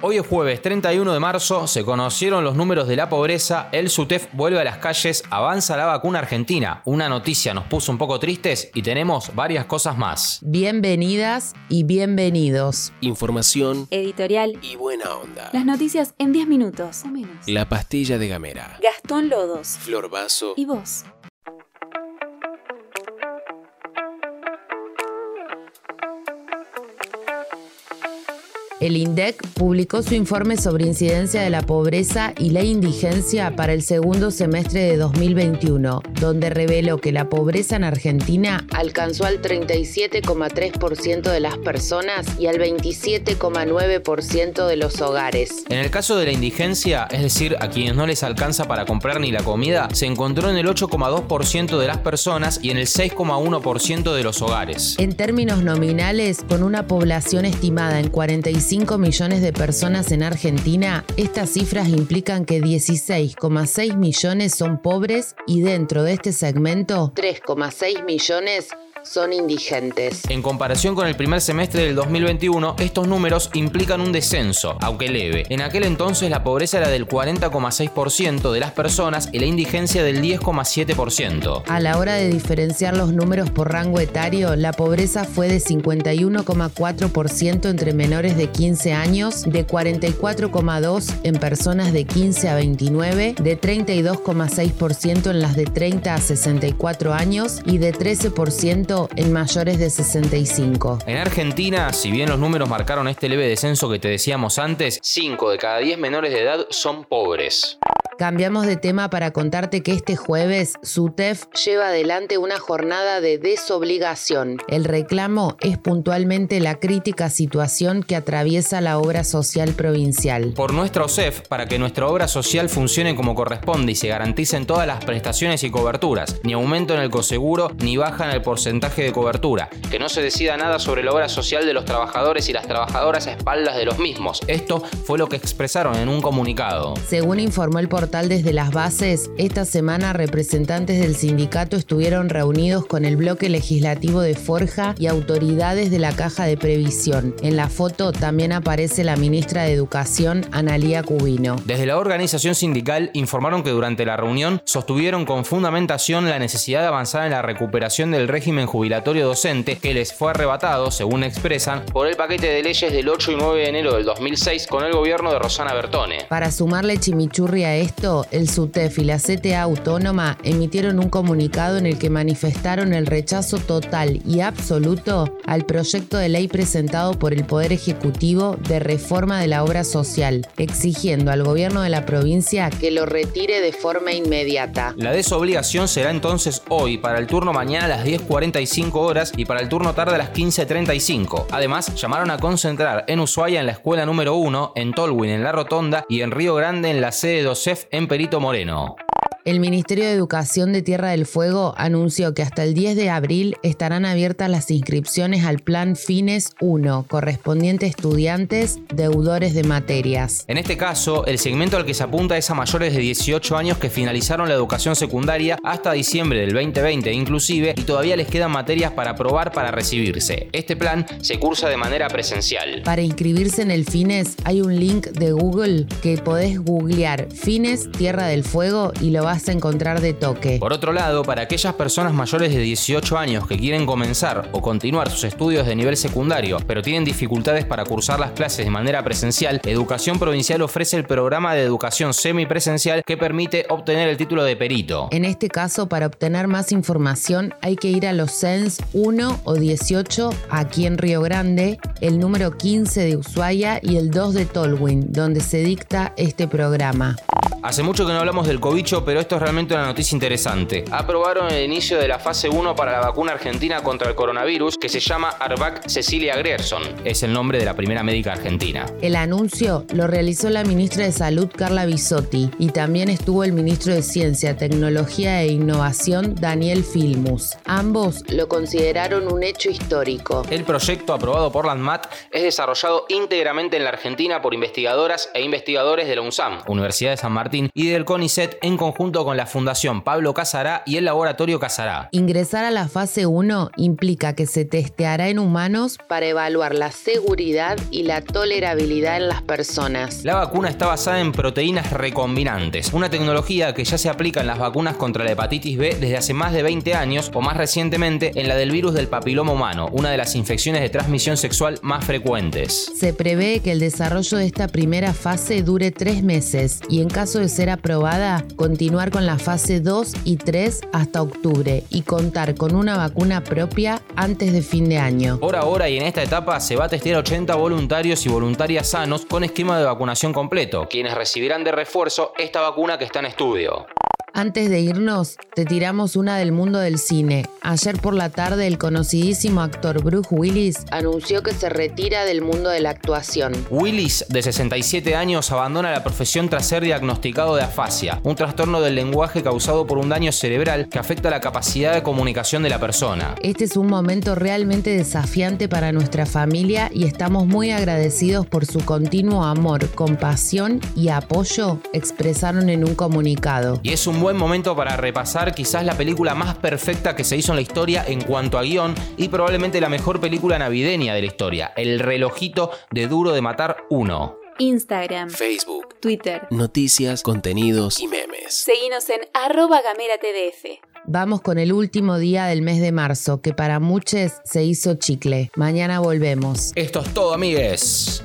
Hoy es jueves 31 de marzo, se conocieron los números de la pobreza, el SUTEF vuelve a las calles, avanza la vacuna argentina. Una noticia nos puso un poco tristes y tenemos varias cosas más. Bienvenidas y bienvenidos. Información Editorial. y buena onda. Las noticias en 10 minutos o menos. La pastilla de Gamera. Gastón Lodos. Flor Vaso. ¿Y vos? El INDEC publicó su informe sobre incidencia de la pobreza y la indigencia para el segundo semestre de 2021, donde reveló que la pobreza en Argentina alcanzó al 37,3% de las personas y al 27,9% de los hogares. En el caso de la indigencia, es decir, a quienes no les alcanza para comprar ni la comida, se encontró en el 8,2% de las personas y en el 6,1% de los hogares. En términos nominales, con una población estimada en 45 millones de personas en Argentina, estas cifras implican que 16,6 millones son pobres y dentro de este segmento, 3,6 millones son indigentes. En comparación con el primer semestre del 2021, estos números implican un descenso, aunque leve. En aquel entonces la pobreza era del 40,6% de las personas y la indigencia del 10,7%. A la hora de diferenciar los números por rango etario, la pobreza fue de 51,4% entre menores de 15 años, de 44,2% en personas de 15 a 29, de 32,6% en las de 30 a 64 años y de 13% en mayores de 65. En Argentina, si bien los números marcaron este leve descenso que te decíamos antes, 5 de cada 10 menores de edad son pobres. Cambiamos de tema para contarte que este jueves SUTEF lleva adelante una jornada de desobligación. El reclamo es puntualmente la crítica situación que atraviesa la obra social provincial. Por nuestra OSEF, para que nuestra obra social funcione como corresponde y se garanticen todas las prestaciones y coberturas, ni aumento en el coseguro ni baja en el porcentaje de cobertura, que no se decida nada sobre la obra social de los trabajadores y las trabajadoras a espaldas de los mismos. Esto fue lo que expresaron en un comunicado. Según informó el portal desde las bases, esta semana representantes del sindicato estuvieron reunidos con el bloque legislativo de Forja y autoridades de la Caja de Previsión. En la foto también aparece la ministra de Educación, Analía Cubino. Desde la organización sindical informaron que durante la reunión sostuvieron con fundamentación la necesidad de avanzar en la recuperación del régimen jubilatorio docente que les fue arrebatado, según expresan, por el paquete de leyes del 8 y 9 de enero del 2006 con el gobierno de Rosana Bertone. Para sumarle chimichurri a esto, el SUTEF y la CTA Autónoma emitieron un comunicado en el que manifestaron el rechazo total y absoluto al proyecto de ley presentado por el Poder Ejecutivo de reforma de la obra social, exigiendo al gobierno de la provincia que lo retire de forma inmediata. La desobligación será entonces hoy, para el turno mañana a las 10.45 horas y para el turno tarde a las 15.35. Además, llamaron a concentrar en Ushuaia en la escuela número 1, en Tolwyn en la Rotonda y en Río Grande en la sede de OSEF en Perito Moreno. El Ministerio de Educación de Tierra del Fuego anunció que hasta el 10 de abril estarán abiertas las inscripciones al Plan Fines 1, correspondiente a estudiantes deudores de materias. En este caso, el segmento al que se apunta es a mayores de 18 años que finalizaron la educación secundaria hasta diciembre del 2020 inclusive y todavía les quedan materias para aprobar para recibirse. Este plan se cursa de manera presencial. Para inscribirse en el Fines hay un link de Google que podés googlear Fines Tierra del Fuego y lo vas a encontrar de toque. Por otro lado, para aquellas personas mayores de 18 años que quieren comenzar o continuar sus estudios de nivel secundario, pero tienen dificultades para cursar las clases de manera presencial, Educación Provincial ofrece el programa de educación semipresencial que permite obtener el título de perito. En este caso, para obtener más información hay que ir a los CENS 1 o 18 aquí en Río Grande, el número 15 de Ushuaia y el 2 de Tolwyn, donde se dicta este programa. Hace mucho que no hablamos del cobicho, pero esto es realmente una noticia interesante. Aprobaron el inicio de la fase 1 para la vacuna argentina contra el coronavirus que se llama Arvac Cecilia Grierson. Es el nombre de la primera médica argentina. El anuncio lo realizó la ministra de Salud Carla Bisotti y también estuvo el ministro de Ciencia, Tecnología e Innovación Daniel Filmus. Ambos lo consideraron un hecho histórico. El proyecto aprobado por la ANMAT es desarrollado íntegramente en la Argentina por investigadoras e investigadores de la UNSAM, Universidad de San Martín y del CONICET en conjunto con la Fundación Pablo Casará y el Laboratorio Casará. Ingresar a la fase 1 implica que se testeará en humanos para evaluar la seguridad y la tolerabilidad en las personas. La vacuna está basada en proteínas recombinantes, una tecnología que ya se aplica en las vacunas contra la hepatitis B desde hace más de 20 años o más recientemente en la del virus del papiloma humano, una de las infecciones de transmisión sexual más frecuentes. Se prevé que el desarrollo de esta primera fase dure tres meses y en caso de ser aprobada, continuar con la fase 2 y 3 hasta octubre y contar con una vacuna propia antes de fin de año. Por ahora y en esta etapa se va a testear 80 voluntarios y voluntarias sanos con esquema de vacunación completo, quienes recibirán de refuerzo esta vacuna que está en estudio. Antes de irnos, te tiramos una del mundo del cine. Ayer por la tarde el conocidísimo actor Bruce Willis anunció que se retira del mundo de la actuación. Willis, de 67 años, abandona la profesión tras ser diagnosticado de afasia, un trastorno del lenguaje causado por un daño cerebral que afecta la capacidad de comunicación de la persona. Este es un momento realmente desafiante para nuestra familia y estamos muy agradecidos por su continuo amor, compasión y apoyo, expresaron en un comunicado. Y es un buen momento para repasar quizás la película más perfecta que se hizo en la historia en cuanto a guion y probablemente la mejor película navideña de la historia, El relojito de Duro de Matar 1. Instagram, Facebook, Twitter, noticias, contenidos y memes. Seguinos en arroba gameratdf. Vamos con el último día del mes de marzo, que para muchos se hizo chicle. Mañana volvemos. Esto es todo, amigues.